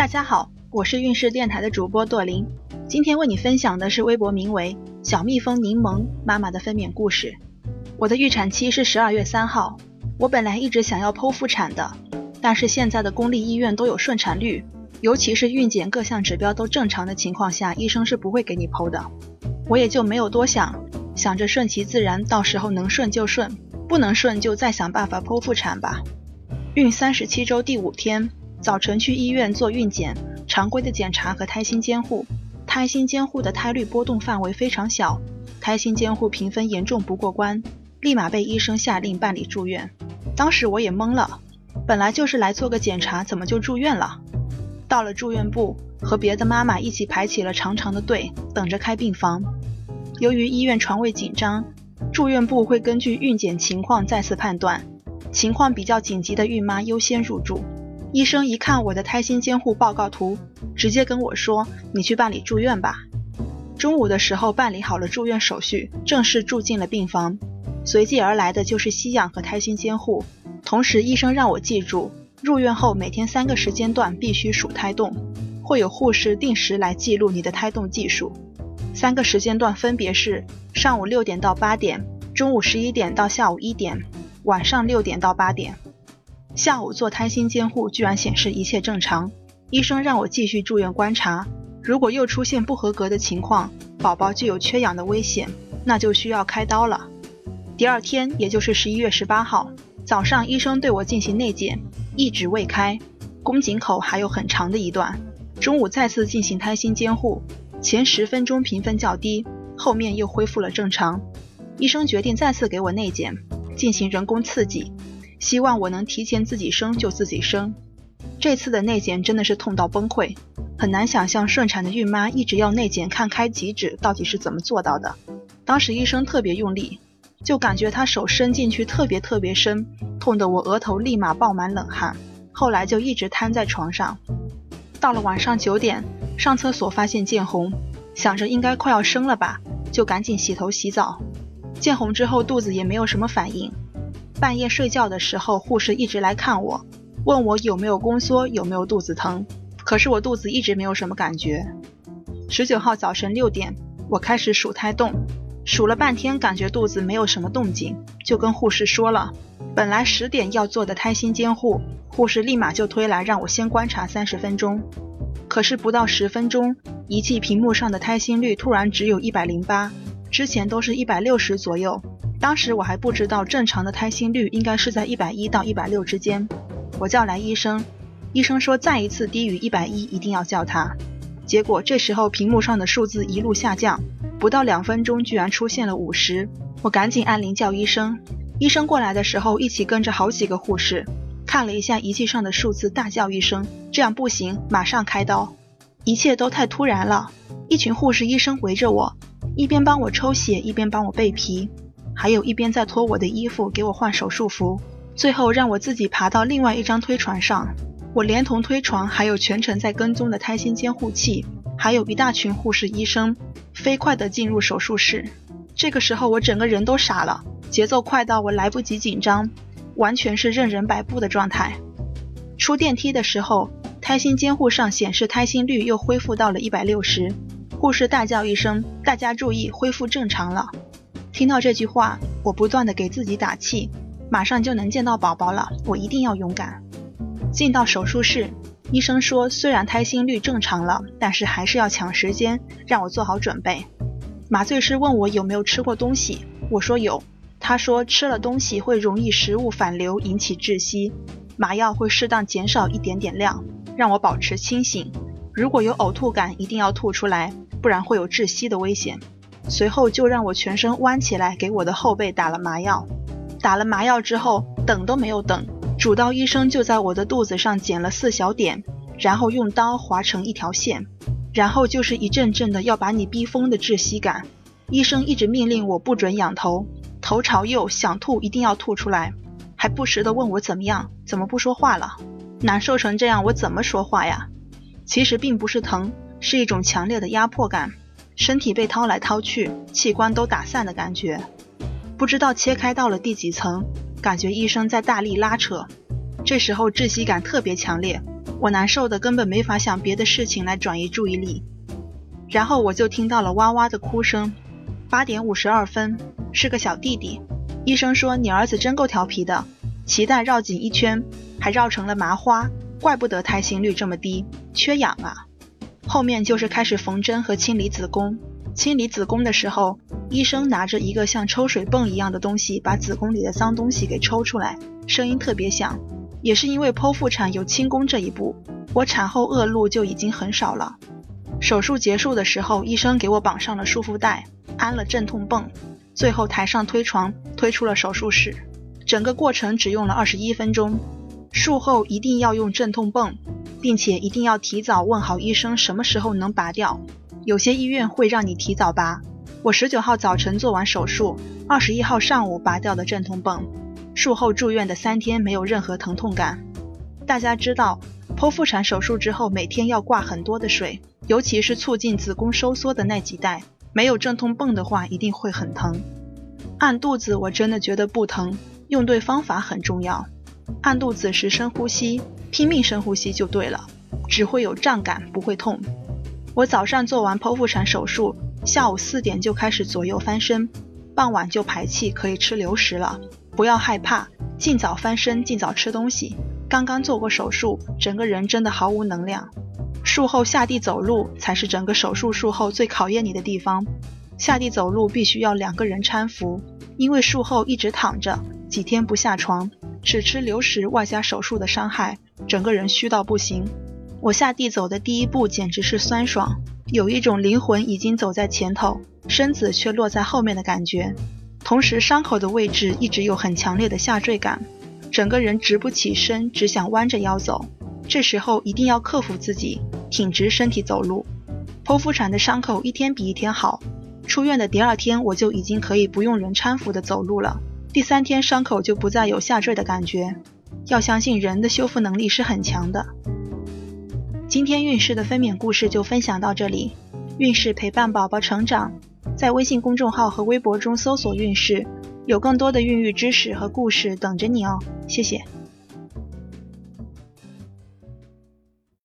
大家好，我是运势电台的主播朵琳，今天为你分享的是微博名为“小蜜蜂柠檬妈妈”的分娩故事。我的预产期是十二月三号，我本来一直想要剖腹产的，但是现在的公立医院都有顺产率，尤其是孕检各项指标都正常的情况下，医生是不会给你剖的。我也就没有多想，想着顺其自然，到时候能顺就顺，不能顺就再想办法剖腹产吧。孕三十七周第五天。早晨去医院做孕检，常规的检查和胎心监护。胎心监护的胎率波动范围非常小，胎心监护评分严重不过关，立马被医生下令办理住院。当时我也懵了，本来就是来做个检查，怎么就住院了？到了住院部，和别的妈妈一起排起了长长的队，等着开病房。由于医院床位紧张，住院部会根据孕检情况再次判断，情况比较紧急的孕妈优先入住。医生一看我的胎心监护报告图，直接跟我说：“你去办理住院吧。”中午的时候办理好了住院手续，正式住进了病房。随即而来的就是吸氧和胎心监护，同时医生让我记住，入院后每天三个时间段必须数胎动，会有护士定时来记录你的胎动计数。三个时间段分别是上午六点到八点，中午十一点到下午一点，晚上六点到八点。下午做胎心监护，居然显示一切正常。医生让我继续住院观察，如果又出现不合格的情况，宝宝就有缺氧的危险，那就需要开刀了。第二天，也就是十一月十八号早上，医生对我进行内检，一指未开，宫颈口还有很长的一段。中午再次进行胎心监护，前十分钟评分较低，后面又恢复了正常。医生决定再次给我内检，进行人工刺激。希望我能提前自己生就自己生。这次的内检真的是痛到崩溃，很难想象顺产的孕妈一直要内检看开几指到底是怎么做到的。当时医生特别用力，就感觉他手伸进去特别特别深，痛得我额头立马爆满冷汗。后来就一直瘫在床上。到了晚上九点，上厕所发现见红，想着应该快要生了吧，就赶紧洗头洗澡。见红之后肚子也没有什么反应。半夜睡觉的时候，护士一直来看我，问我有没有宫缩，有没有肚子疼。可是我肚子一直没有什么感觉。十九号早晨六点，我开始数胎动，数了半天，感觉肚子没有什么动静，就跟护士说了。本来十点要做的胎心监护，护士立马就推来让我先观察三十分钟。可是不到十分钟，仪器屏幕上的胎心率突然只有一百零八，之前都是一百六十左右。当时我还不知道正常的胎心率应该是在一百一到一百六之间，我叫来医生，医生说再一次低于一百一一定要叫他。结果这时候屏幕上的数字一路下降，不到两分钟居然出现了五十，我赶紧按铃叫医生。医生过来的时候一起跟着好几个护士，看了一下仪器上的数字，大叫一声：“这样不行，马上开刀！”一切都太突然了，一群护士医生围着我，一边帮我抽血，一边帮我备皮。还有一边在脱我的衣服，给我换手术服，最后让我自己爬到另外一张推床上。我连同推床，还有全程在跟踪的胎心监护器，还有一大群护士医生，飞快地进入手术室。这个时候我整个人都傻了，节奏快到我来不及紧张，完全是任人摆布的状态。出电梯的时候，胎心监护上显示胎心率又恢复到了一百六十，护士大叫一声：“大家注意，恢复正常了。”听到这句话，我不断的给自己打气，马上就能见到宝宝了，我一定要勇敢。进到手术室，医生说虽然胎心率正常了，但是还是要抢时间，让我做好准备。麻醉师问我有没有吃过东西，我说有。他说吃了东西会容易食物反流引起窒息，麻药会适当减少一点点量，让我保持清醒。如果有呕吐感，一定要吐出来，不然会有窒息的危险。随后就让我全身弯起来，给我的后背打了麻药。打了麻药之后，等都没有等，主刀医生就在我的肚子上剪了四小点，然后用刀划成一条线，然后就是一阵阵的要把你逼疯的窒息感。医生一直命令我不准仰头，头朝右，想吐一定要吐出来，还不时的问我怎么样，怎么不说话了？难受成这样，我怎么说话呀？其实并不是疼，是一种强烈的压迫感。身体被掏来掏去，器官都打散的感觉，不知道切开到了第几层，感觉医生在大力拉扯。这时候窒息感特别强烈，我难受的根本没法想别的事情来转移注意力。然后我就听到了哇哇的哭声。八点五十二分，是个小弟弟。医生说你儿子真够调皮的，脐带绕紧一圈，还绕成了麻花，怪不得胎心率这么低，缺氧啊。后面就是开始缝针和清理子宫。清理子宫的时候，医生拿着一个像抽水泵一样的东西，把子宫里的脏东西给抽出来，声音特别响。也是因为剖腹产有清宫这一步，我产后恶露就已经很少了。手术结束的时候，医生给我绑上了束缚带，安了镇痛泵，最后抬上推床，推出了手术室。整个过程只用了二十一分钟。术后一定要用镇痛泵，并且一定要提早问好医生什么时候能拔掉。有些医院会让你提早拔。我十九号早晨做完手术，二十一号上午拔掉的镇痛泵。术后住院的三天没有任何疼痛感。大家知道，剖腹产手术之后每天要挂很多的水，尤其是促进子宫收缩的那几带，没有镇痛泵的话一定会很疼。按肚子我真的觉得不疼，用对方法很重要。按肚子时深呼吸，拼命深呼吸就对了，只会有胀感，不会痛。我早上做完剖腹产手术，下午四点就开始左右翻身，傍晚就排气，可以吃流食了。不要害怕，尽早翻身，尽早吃东西。刚刚做过手术，整个人真的毫无能量。术后下地走路才是整个手术术后最考验你的地方。下地走路必须要两个人搀扶，因为术后一直躺着，几天不下床，只吃流食，外加手术的伤害，整个人虚到不行。我下地走的第一步简直是酸爽，有一种灵魂已经走在前头，身子却落在后面的感觉。同时，伤口的位置一直有很强烈的下坠感，整个人直不起身，只想弯着腰走。这时候一定要克服自己，挺直身体走路。剖腹产的伤口一天比一天好，出院的第二天我就已经可以不用人搀扶的走路了。第三天伤口就不再有下坠的感觉。要相信人的修复能力是很强的。今天孕势的分娩故事就分享到这里，孕势陪伴宝宝成长。在微信公众号和微博中搜索“孕势”，有更多的孕育知识和故事等着你哦。谢谢。